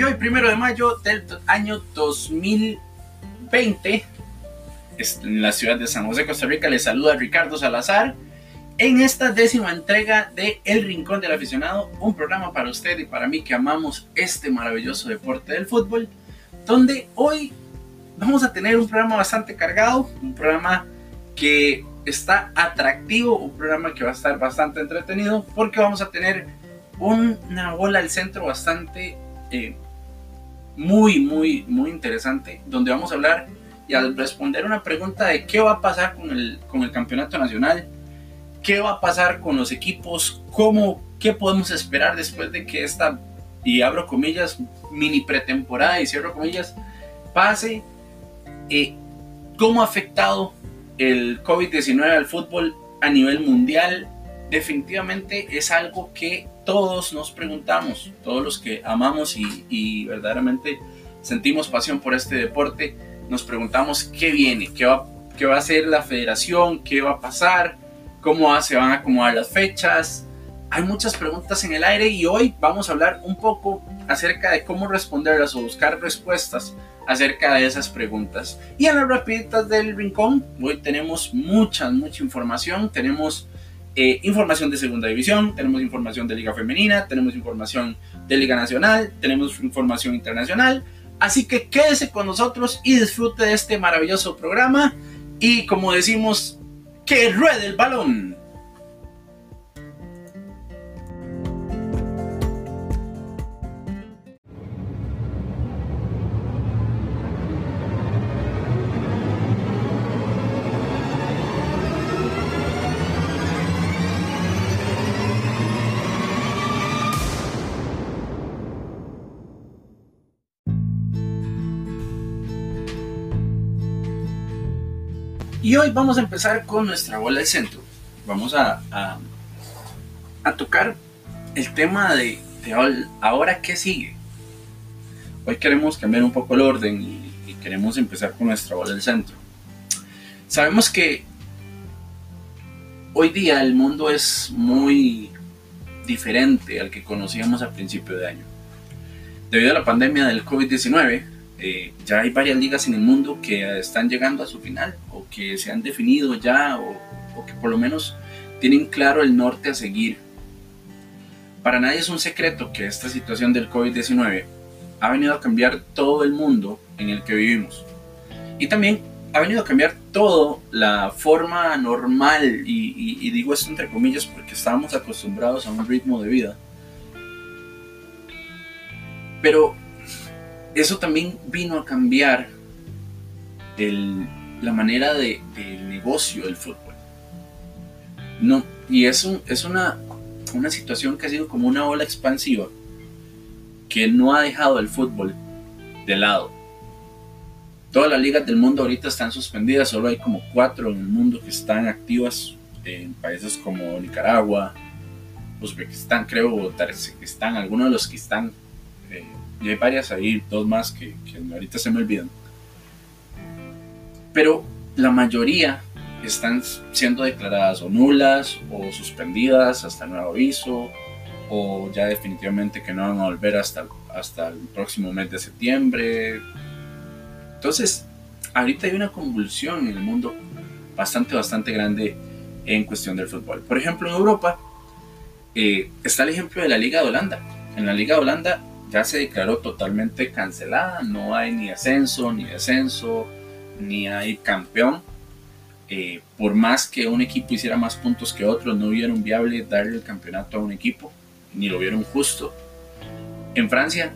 Y hoy, primero de mayo del año 2020, en la ciudad de San José, Costa Rica, les saluda Ricardo Salazar en esta décima entrega de El Rincón del Aficionado, un programa para usted y para mí que amamos este maravilloso deporte del fútbol, donde hoy vamos a tener un programa bastante cargado, un programa que está atractivo, un programa que va a estar bastante entretenido, porque vamos a tener una bola al centro bastante eh, muy, muy, muy interesante, donde vamos a hablar y a responder una pregunta de qué va a pasar con el, con el campeonato nacional, qué va a pasar con los equipos, cómo, qué podemos esperar después de que esta, y abro comillas, mini pretemporada y cierro comillas, pase, eh, cómo ha afectado el COVID-19 al fútbol a nivel mundial, definitivamente es algo que todos nos preguntamos, todos los que amamos y, verdaderamente sentimos pasión por este deporte, nos preguntamos qué viene, qué va, qué va a hacer la federación, qué va a pasar, cómo se van a acomodar las fechas. Hay muchas preguntas en el aire y hoy vamos a hablar un poco acerca de cómo responderlas o buscar respuestas acerca de esas preguntas. Y en las rapiditas del rincón, hoy tenemos mucha, mucha información. Tenemos eh, información de segunda división, tenemos información de liga femenina, tenemos información de liga nacional, tenemos información internacional. Así que quédese con nosotros y disfrute de este maravilloso programa. Y como decimos, que ruede el balón. Y hoy vamos a empezar con nuestra bola de centro. Vamos a, a, tocar el tema de, ahora qué sigue. Hoy queremos cambiar un poco el orden y, queremos empezar con nuestra bola del centro. Sabemos que hoy día el mundo es muy diferente al que conocíamos a principio de año. Debido a la pandemia del COVID-19, eh, ya hay varias ligas en el mundo que están llegando a su final o que se han definido ya o, que por lo menos tienen claro el norte a seguir. Para nadie es un secreto que esta situación del COVID-19 ha venido a cambiar todo el mundo en el que vivimos. Y también ha venido a cambiar todo la forma normal, y, digo esto entre comillas porque estábamos acostumbrados a un ritmo de vida. Pero eso también vino a cambiar la manera de, del negocio del fútbol. No, y es, es una, una situación que ha sido como una ola expansiva que no ha dejado el fútbol de lado. Todas las ligas del mundo ahorita están suspendidas, solo hay como cuatro en el mundo que están activas en países como Nicaragua, Uzbekistán, creo, Tarsikistán, algunos de los que están eh, y hay varias ahí, dos más que, ahorita se me olvidan. Pero la mayoría están siendo declaradas o nulas o suspendidas hasta nuevo aviso o ya definitivamente que no van a volver hasta, hasta el próximo mes de septiembre. Entonces, ahorita hay una convulsión en el mundo bastante, bastante grande en cuestión del fútbol. Por ejemplo, en Europa eh, está el ejemplo de la Liga de Holanda. En la Liga de Holanda ya se declaró totalmente cancelada, no hay ni ascenso, ni descenso, ni hay campeón. Eh, por más que un equipo hiciera más puntos que otro, no vieron viable darle el campeonato a un equipo, ni lo vieron justo. En Francia,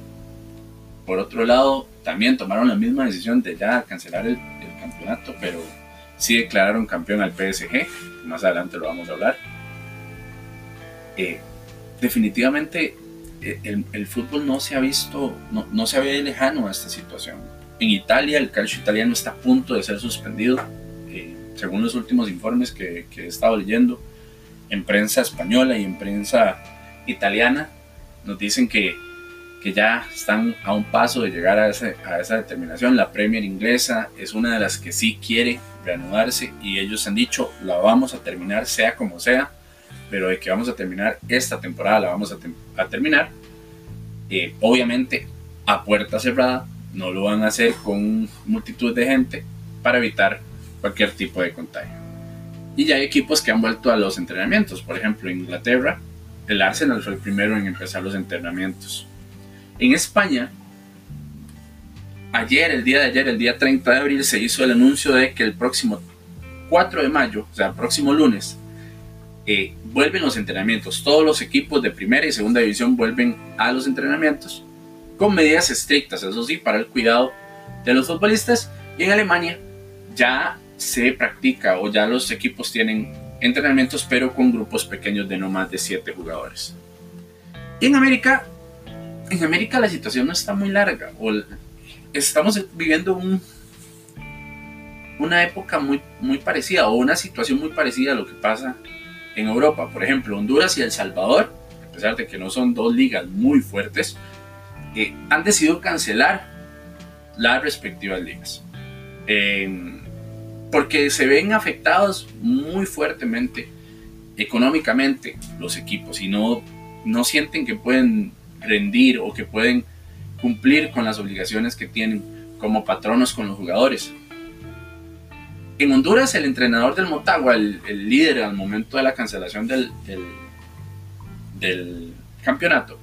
por otro lado, también tomaron la misma decisión de ya cancelar el, campeonato, pero sí declararon campeón al PSG, más adelante lo vamos a hablar. Eh, definitivamente el, fútbol no se ha visto, no, se ve lejano a esta situación. En Italia el calcio italiano está a punto de ser suspendido, eh, según los últimos informes que, que, he estado leyendo, en prensa española y en prensa italiana, nos dicen que, que ya están a un paso de llegar a, a esa determinación. La Premier inglesa es una de las que sí quiere reanudarse y ellos han dicho, la vamos a terminar sea como sea pero de que vamos a terminar esta temporada, la vamos a, terminar. Eh, obviamente, a puerta cerrada, no lo van a hacer con multitud de gente para evitar cualquier tipo de contagio. Y ya hay equipos que han vuelto a los entrenamientos, por ejemplo, en Inglaterra, el Arsenal fue el primero en empezar los entrenamientos. En España, ayer, el día de ayer, el día 30 de abril, se hizo el anuncio de que el próximo 4 de mayo, o sea, el próximo lunes, eh, vuelven los entrenamientos. Todos los equipos de primera y segunda división vuelven a los entrenamientos con medidas estrictas, eso sí, para el cuidado de los futbolistas. Y en Alemania ya se practica o ya los equipos tienen entrenamientos, pero con grupos pequeños de no más de 7 jugadores. Y en América, en América la situación no está muy larga. O estamos viviendo un, una época muy, muy parecida o una situación muy parecida a lo que pasa en Europa. Por ejemplo, Honduras y El Salvador, a pesar de que no son dos ligas muy fuertes, eh, han decidido cancelar las respectivas ligas. porque se ven afectados muy fuertemente económicamente los equipos y no, no sienten que pueden rendir o que pueden cumplir con las obligaciones que tienen como patronos con los jugadores. En Honduras, el entrenador del Motagua, el, líder al momento de la cancelación del, del, campeonato,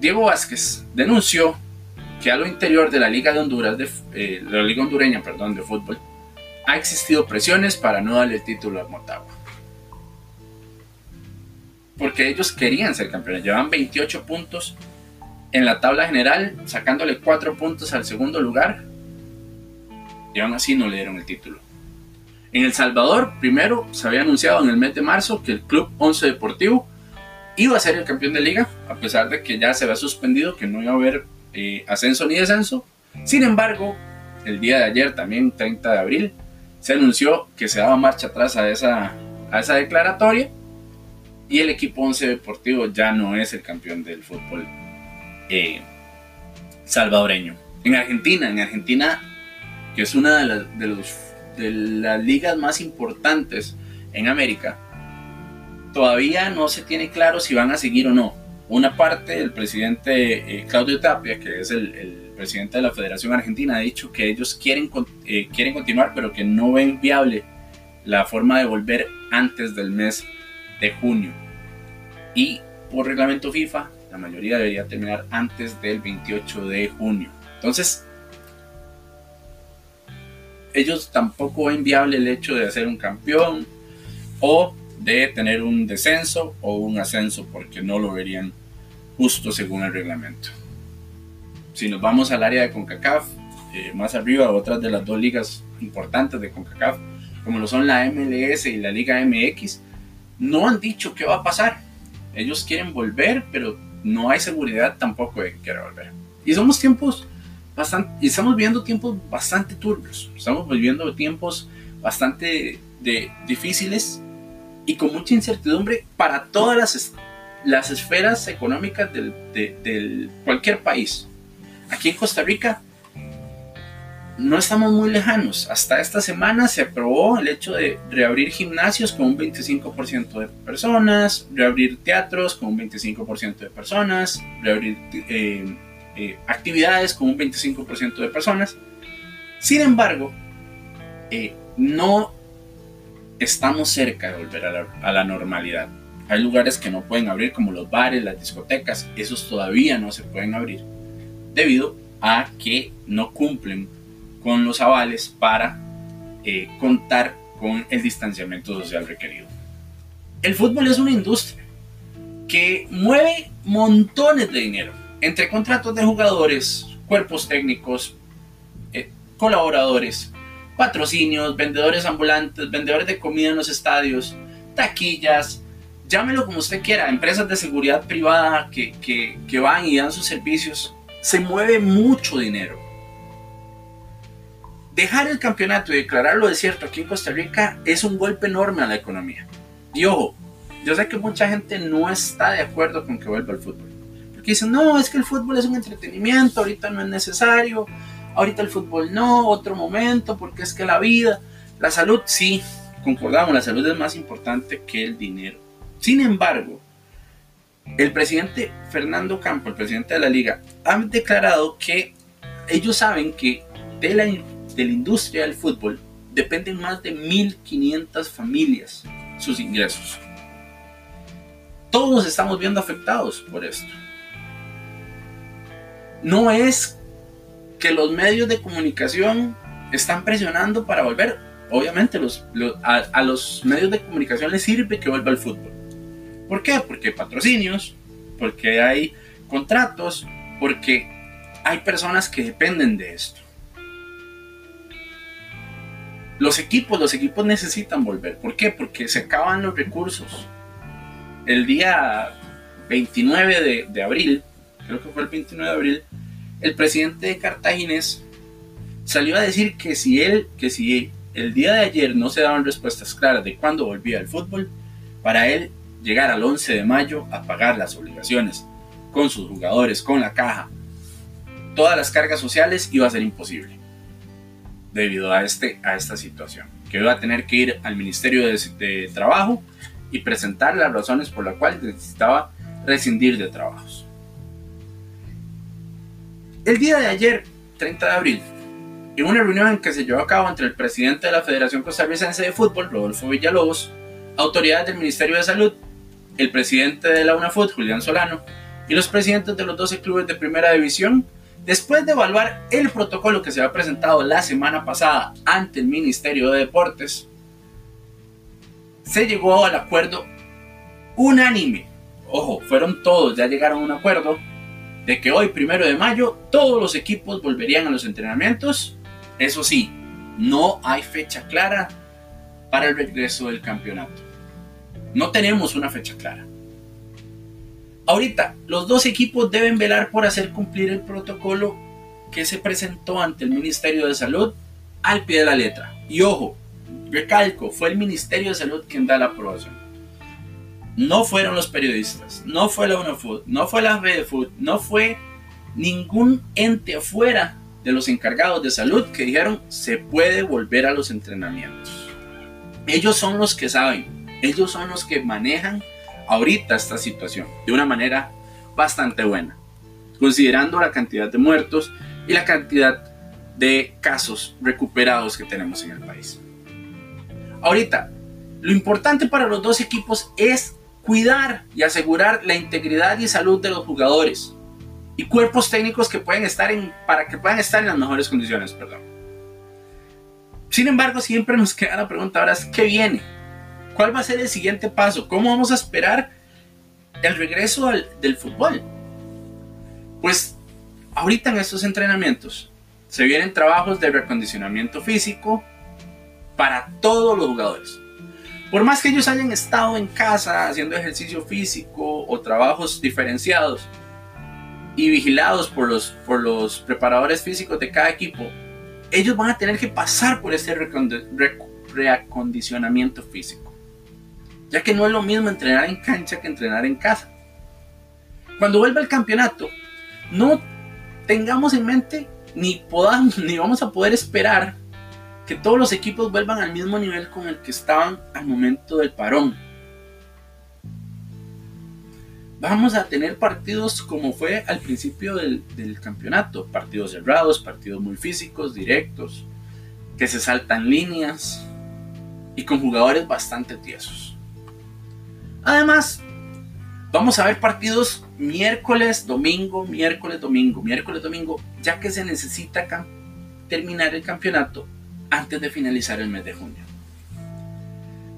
Diego Vázquez denunció que a lo interior de la Liga de Honduras, de, eh, la Liga Hondureña, perdón, de fútbol, ha existido presiones para no darle el título al Motagua. Porque ellos querían ser campeones, llevaban 28 puntos en la tabla general, sacándole 4 puntos al segundo lugar y aún así no le dieron el título. En El Salvador, primero se había anunciado en el mes de marzo que el Club 11 Deportivo iba a ser el campeón de liga, a pesar de que ya se había suspendido, que no iba a haber eh, ascenso ni descenso. Sin embargo, el día de ayer, también 30 de abril, se anunció que se daba marcha atrás a esa, a esa declaratoria y el equipo 11 Deportivo ya no es el campeón del fútbol eh, salvadoreño. En Argentina, en Argentina que es una de, los, de las ligas más importantes en América, todavía no se tiene claro si van a seguir o no. Una parte, el presidente eh, Claudio Tapia, que es el, presidente de la Federación Argentina, ha dicho que ellos quieren, eh, quieren continuar, pero que no ven viable la forma de volver antes del mes de junio. Y por reglamento FIFA, la mayoría debería terminar antes del 28 de junio. Entonces, ellos tampoco ven viable el hecho de hacer un campeón o de tener un descenso o un ascenso porque no lo verían justo según el reglamento. Si nos vamos al área de CONCACAF, eh, más arriba, otras de las dos ligas importantes de CONCACAF, como lo son la MLS y la Liga MX, no han dicho qué va a pasar. Ellos quieren volver, pero no hay seguridad tampoco de que quiera volver. Y somos tiempos y estamos viviendo tiempos bastante turbios, estamos viviendo tiempos bastante de, difíciles y con mucha incertidumbre para todas las, las esferas económicas del, de, cualquier país. Aquí en Costa Rica no estamos muy lejanos. Hasta esta semana se aprobó el hecho de reabrir gimnasios con un 25% de personas, reabrir teatros con un 25% de personas, reabrir eh, eh, actividades con un 25% de personas. Sin embargo, eh, no estamos cerca de volver a la, normalidad. Hay lugares que no pueden abrir como los bares, las discotecas, esos todavía no se pueden abrir debido a que no cumplen con los avales para eh, contar con el distanciamiento social requerido. El fútbol es una industria que mueve montones de dinero entre contratos de jugadores, cuerpos técnicos, eh, colaboradores, patrocinios, vendedores ambulantes, vendedores de comida en los estadios, taquillas, llámelo como usted quiera, empresas de seguridad privada que, que van y dan sus servicios, se mueve mucho dinero. Dejar el campeonato y declararlo desierto aquí en Costa Rica es un golpe enorme a la economía. Y ojo, yo sé que mucha gente no está de acuerdo con que vuelva al fútbol dicen, no, es que el fútbol es un entretenimiento, ahorita no es necesario, ahorita el fútbol no, otro momento, porque es que la vida, la salud, sí, concordamos, la salud es más importante que el dinero. Sin embargo, el presidente Fernando Campo, el presidente de la liga, ha declarado que ellos saben que de la, de industria del fútbol dependen más de 1.500 familias sus ingresos. Todos estamos viendo afectados por esto. No es que los medios de comunicación están presionando para volver. Obviamente a, los medios de comunicación les sirve que vuelva el fútbol. ¿Por qué? Porque hay patrocinios, porque hay contratos, porque hay personas que dependen de esto. Los equipos, los equipos necesitan volver. ¿Por qué? Porque se acaban los recursos. El día 29 de, de abril, creo que fue el 29 de abril, el presidente de Cartaginés salió a decir que si él, que si el día de ayer no se daban respuestas claras de cuándo volvía el fútbol, para él llegar al 11 de mayo a pagar las obligaciones con sus jugadores, con la caja, todas las cargas sociales iba a ser imposible debido a, este, a esta situación, que iba a tener que ir al Ministerio de, de Trabajo y presentar las razones por las cuales necesitaba rescindir de trabajos. El día de ayer, 30 de abril, en una reunión en que se llevó a cabo entre el presidente de la Federación Costarricense de Fútbol, Rodolfo Villalobos, autoridades del Ministerio de Salud, el presidente de la UNAFUT, Julián Solano, y los presidentes de los 12 clubes de primera división, después de evaluar el protocolo que se había presentado la semana pasada ante el Ministerio de Deportes, se llegó al acuerdo unánime. Ojo, fueron todos, ya llegaron a un acuerdo de que hoy, primero de mayo, todos los equipos volverían a los entrenamientos. Eso sí, no hay fecha clara para el regreso del campeonato. No tenemos una fecha clara. Ahorita, los dos equipos deben velar por hacer cumplir el protocolo que se presentó ante el Ministerio de Salud al pie de la letra. Y ojo, recalco, fue el Ministerio de Salud quien da la aprobación. No fueron los periodistas, no fue la UNAFUT, no fue la Food, no fue ningún ente afuera de los encargados de salud que dijeron se puede volver a los entrenamientos. Ellos son los que saben, ellos son los que manejan ahorita esta situación de una manera bastante buena, considerando la cantidad de muertos y la cantidad de casos recuperados que tenemos en el país. Ahorita, lo importante para los dos equipos es cuidar y asegurar la integridad y salud de los jugadores y cuerpos técnicos que pueden estar en para que puedan estar en las mejores condiciones, perdón. Sin embargo, siempre nos queda la pregunta ahora qué viene. ¿Cuál va a ser el siguiente paso? ¿Cómo vamos a esperar el regreso del fútbol? Pues ahorita en estos entrenamientos se vienen trabajos de recondicionamiento físico para todos los jugadores por más que ellos hayan estado en casa haciendo ejercicio físico o trabajos diferenciados y vigilados por los, por los preparadores físicos de cada equipo, ellos van a tener que pasar por ese reacondicionamiento físico. Ya que no es lo mismo entrenar en cancha que entrenar en casa. Cuando vuelva el campeonato, no tengamos en mente ni podamos ni vamos a poder esperar que todos los equipos vuelvan al mismo nivel con el que estaban al momento del parón. Vamos a tener partidos como fue al principio del, campeonato, partidos cerrados, partidos muy físicos, directos, que se saltan líneas y con jugadores bastante tiesos. Además, vamos a ver partidos miércoles, domingo, miércoles, domingo, miércoles, domingo, ya que se necesita terminar el campeonato antes de finalizar el mes de junio.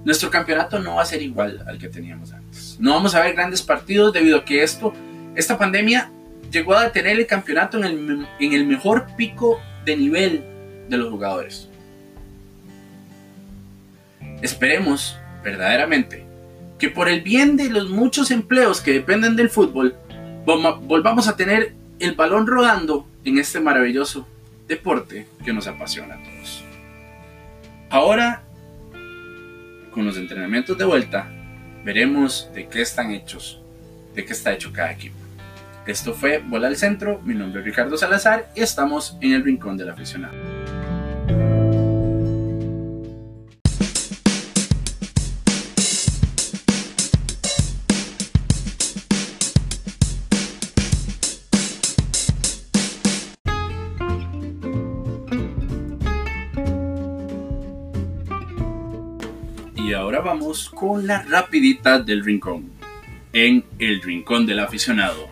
Nuestro campeonato no va a ser igual al que teníamos antes. No vamos a ver grandes partidos debido a que esto, esta pandemia llegó a detener el campeonato en el, en el mejor pico de nivel de los jugadores. Esperemos verdaderamente que por el bien de los muchos empleos que dependen del fútbol, volvamos a tener el balón rodando en este maravilloso deporte que nos apasiona a todos. Ahora, con los entrenamientos de vuelta, veremos de qué están hechos, de qué está hecho cada equipo. Esto fue Bola al Centro, mi nombre es Ricardo Salazar y estamos en el Rincón del Aficionado. Con la rapidita del rincón. En el rincón del aficionado.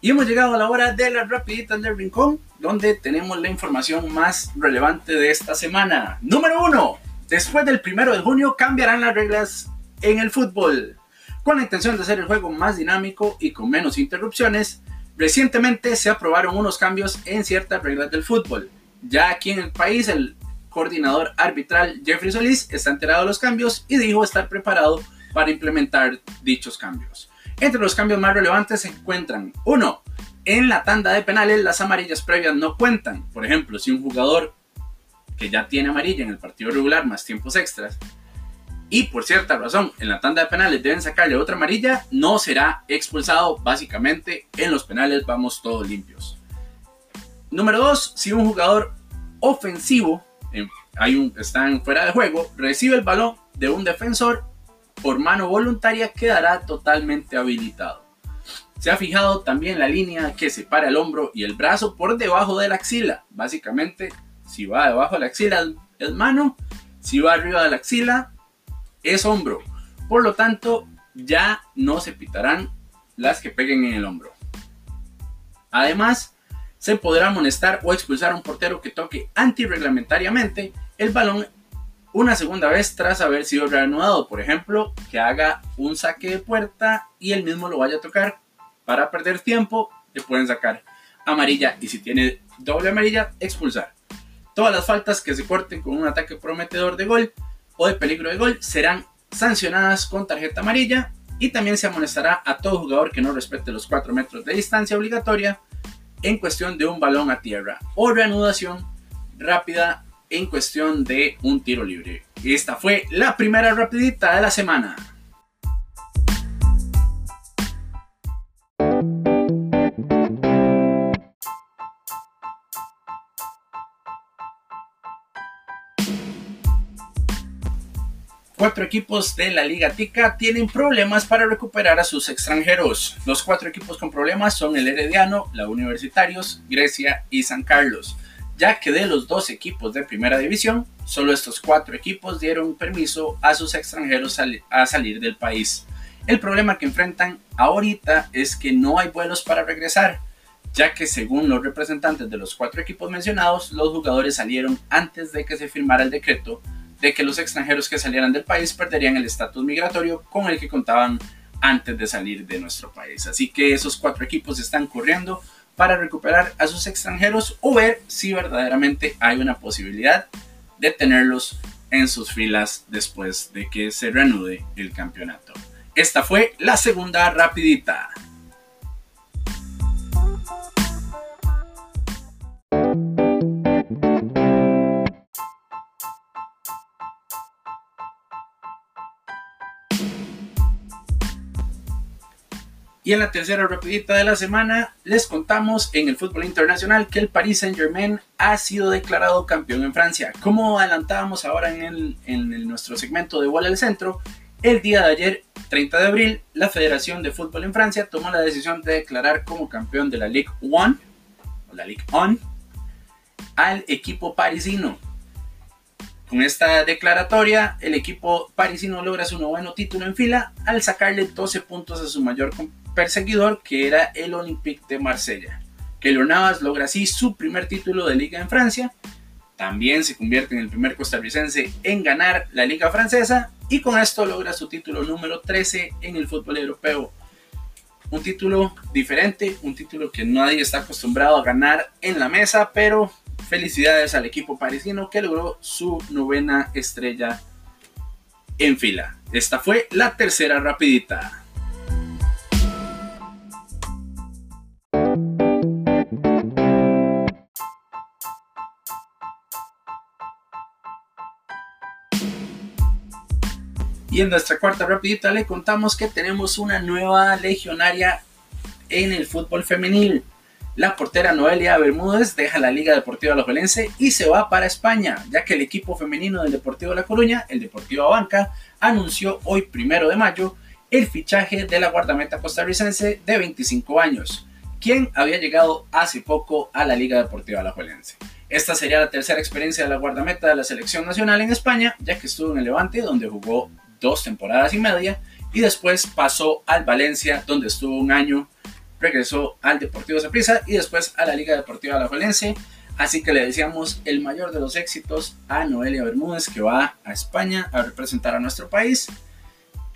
Y hemos llegado a la hora de las rapiditas del rincón, donde tenemos la información más relevante de esta semana. Número 1. Después del primero de junio cambiarán las reglas en el fútbol. Con la intención de hacer el juego más dinámico y con menos interrupciones, recientemente se aprobaron unos cambios en ciertas reglas del fútbol. Ya aquí en el país, el coordinador arbitral Jeffrey Solís está enterado de los cambios y dijo estar preparado para implementar dichos cambios. Entre los cambios más relevantes se encuentran 1. En la tanda de penales las amarillas previas no cuentan. Por ejemplo, si un jugador que ya tiene amarilla en el partido regular más tiempos extras y por cierta razón en la tanda de penales deben sacarle otra amarilla, no será expulsado. Básicamente en los penales vamos todos limpios. Número 2. Si un jugador ofensivo hay un, están fuera de juego, recibe el balón de un defensor por mano voluntaria quedará totalmente habilitado. Se ha fijado también la línea que separa el hombro y el brazo por debajo de la axila. Básicamente, si va debajo de la axila es mano, si va arriba de la axila es hombro. Por lo tanto, ya no se pitarán las que peguen en el hombro. Además, se podrá amonestar o expulsar a un portero que toque antirreglamentariamente el balón una segunda vez tras haber sido reanudado. Por ejemplo, que haga un saque de puerta y él mismo lo vaya a tocar para perder tiempo, le pueden sacar amarilla y si tiene doble amarilla, expulsar. Todas las faltas que se corten con un ataque prometedor de gol o de peligro de gol serán sancionadas con tarjeta amarilla y también se amonestará a todo jugador que no respete los 4 metros de distancia obligatoria en cuestión de un balón a tierra o reanudación rápida en cuestión de un tiro libre. Esta fue la primera rapidita de la semana. Cuatro equipos de la Liga Tica tienen problemas para recuperar a sus extranjeros. Los cuatro equipos con problemas son el Herediano, la Universitarios, Grecia y San Carlos ya que de los dos equipos de primera división, solo estos cuatro equipos dieron permiso a sus extranjeros a salir del país. El problema que enfrentan ahorita es que no hay vuelos para regresar, ya que según los representantes de los cuatro equipos mencionados, los jugadores salieron antes de que se firmara el decreto de que los extranjeros que salieran del país perderían el estatus migratorio con el que contaban antes de salir de nuestro país. Así que esos cuatro equipos están corriendo para recuperar a sus extranjeros o ver si verdaderamente hay una posibilidad de tenerlos en sus filas después de que se reanude el campeonato. Esta fue la segunda rapidita. Y en la tercera rapidita de la semana les contamos en el fútbol internacional que el Paris Saint Germain ha sido declarado campeón en Francia. Como adelantábamos ahora en, nuestro segmento de Bola al Centro, el día de ayer, 30 de abril, la Federación de Fútbol en Francia tomó la decisión de declarar como campeón de la Ligue 1, o la Ligue 1, al equipo parisino. Con esta declaratoria, el equipo parisino logra su noveno título en fila al sacarle 12 puntos a su mayor perseguidor que era el Olympique de Marsella. Keylor Navas logra así su primer título de liga en Francia, también se convierte en el primer costarricense en ganar la liga francesa y con esto logra su título número 13 en el fútbol europeo. Un título diferente, un título que nadie está acostumbrado a ganar en la mesa, pero felicidades al equipo parisino que logró su novena estrella en fila. Esta fue la tercera rapidita. Y en nuestra cuarta rapidita le contamos que tenemos una nueva legionaria en el fútbol femenil. La portera Noelia Bermúdez deja la Liga Deportiva Alajuelense y se va para España, ya que el equipo femenino del Deportivo La Coruña, el Deportivo Banca, anunció hoy primero de mayo el fichaje de la guardameta costarricense de 25 años, quien había llegado hace poco a la Liga Deportiva Alajuelense. Esta sería la tercera experiencia de la guardameta de la selección nacional en España, ya que estuvo en el Levante, donde jugó dos temporadas y media, y después pasó al Valencia, donde estuvo un año, regresó al Deportivo Saprissa y después a la Liga Deportiva Alajuelense. Así que le decíamos el mayor de los éxitos a Noelia Bermúdez, que va a España a representar a nuestro país,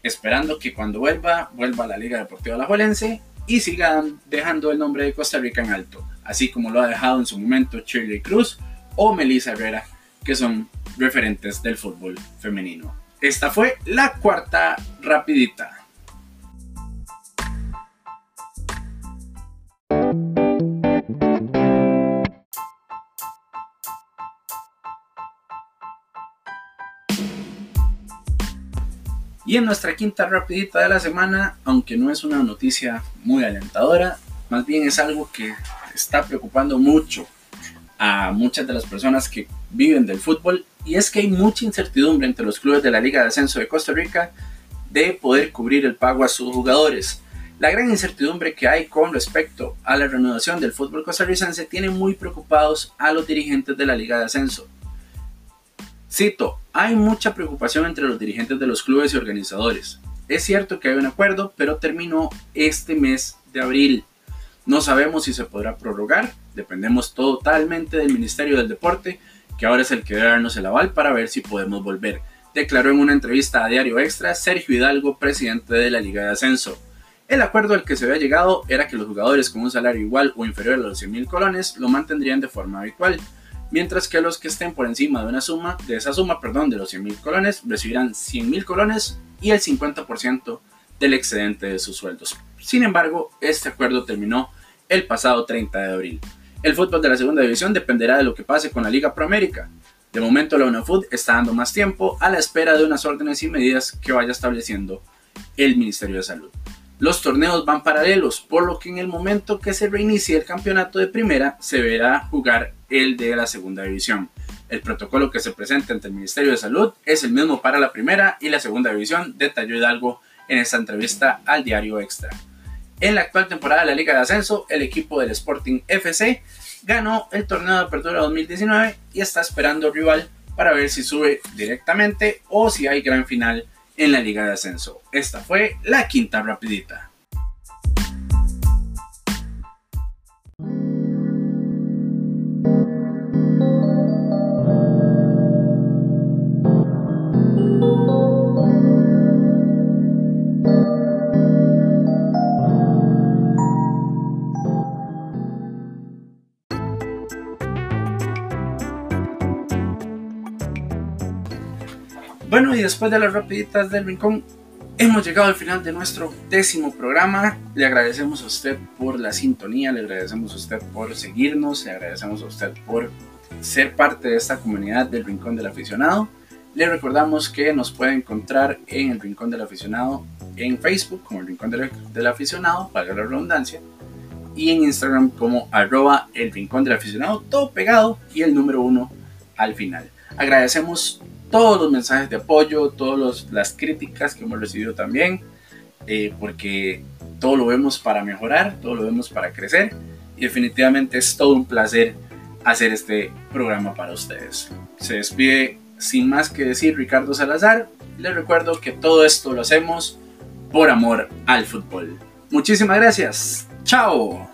esperando que cuando vuelva, vuelva a la Liga Deportiva Alajuelense y siga dejando el nombre de Costa Rica en alto así como lo ha dejado en su momento Shirley Cruz o Melissa Herrera, que son referentes del fútbol femenino. Esta fue la cuarta rapidita. Y en nuestra quinta rapidita de la semana, aunque no es una noticia muy alentadora, más bien es algo que está preocupando mucho a muchas de las personas que viven del fútbol y es que hay mucha incertidumbre entre los clubes de la Liga de Ascenso de Costa Rica de poder cubrir el pago a sus jugadores. La gran incertidumbre que hay con respecto a la renovación del fútbol costarricense tiene muy preocupados a los dirigentes de la Liga de Ascenso. Cito, hay mucha preocupación entre los dirigentes de los clubes y organizadores. Es cierto que hay un acuerdo, pero terminó este mes de abril. No sabemos si se podrá prorrogar, dependemos totalmente del Ministerio del Deporte, que ahora es el que debe darnos el aval para ver si podemos volver, declaró en una entrevista a Diario Extra Sergio Hidalgo, presidente de la Liga de Ascenso. El acuerdo al que se había llegado era que los jugadores con un salario igual o inferior a los 100 mil colones lo mantendrían de forma habitual, mientras que los que estén por encima de una suma, de esa suma, perdón, de los 100 mil colones, recibirán 100 mil colones y el 50% del excedente de sus sueldos. Sin embargo, este acuerdo terminó el pasado 30 de abril. El fútbol de la segunda división dependerá de lo que pase con la Liga Proamérica. De momento la UNAFUT está dando más tiempo a la espera de unas órdenes y medidas que vaya estableciendo el Ministerio de Salud. Los torneos van paralelos, por lo que en el momento que se reinicie el campeonato de primera se verá jugar el de la segunda división. El protocolo que se presenta ante el Ministerio de Salud es el mismo para la primera y la segunda división, detalló Hidalgo en esta entrevista al diario Extra. En la actual temporada de la Liga de Ascenso, el equipo del Sporting FC ganó el torneo de apertura 2019 y está esperando rival para ver si sube directamente o si hay gran final en la Liga de Ascenso. Esta fue la quinta rapidita. Bueno, y después de las rapiditas del rincón, hemos llegado al final de nuestro décimo programa. Le agradecemos a usted por la sintonía, le agradecemos a usted por seguirnos, le agradecemos a usted por ser parte de esta comunidad del Rincón del Aficionado. Le recordamos que nos puede encontrar en el Rincón del Aficionado en Facebook como el Rincón del, Aficionado, para la redundancia, y en Instagram como arroba el Rincón del Aficionado, todo pegado y el número uno al final. Agradecemos todos los mensajes de apoyo, todas las críticas que hemos recibido también, eh, porque todo lo vemos para mejorar, todo lo vemos para crecer y definitivamente es todo un placer hacer este programa para ustedes. Se despide sin más que decir Ricardo Salazar. Les recuerdo que todo esto lo hacemos por amor al fútbol. Muchísimas gracias. Chao.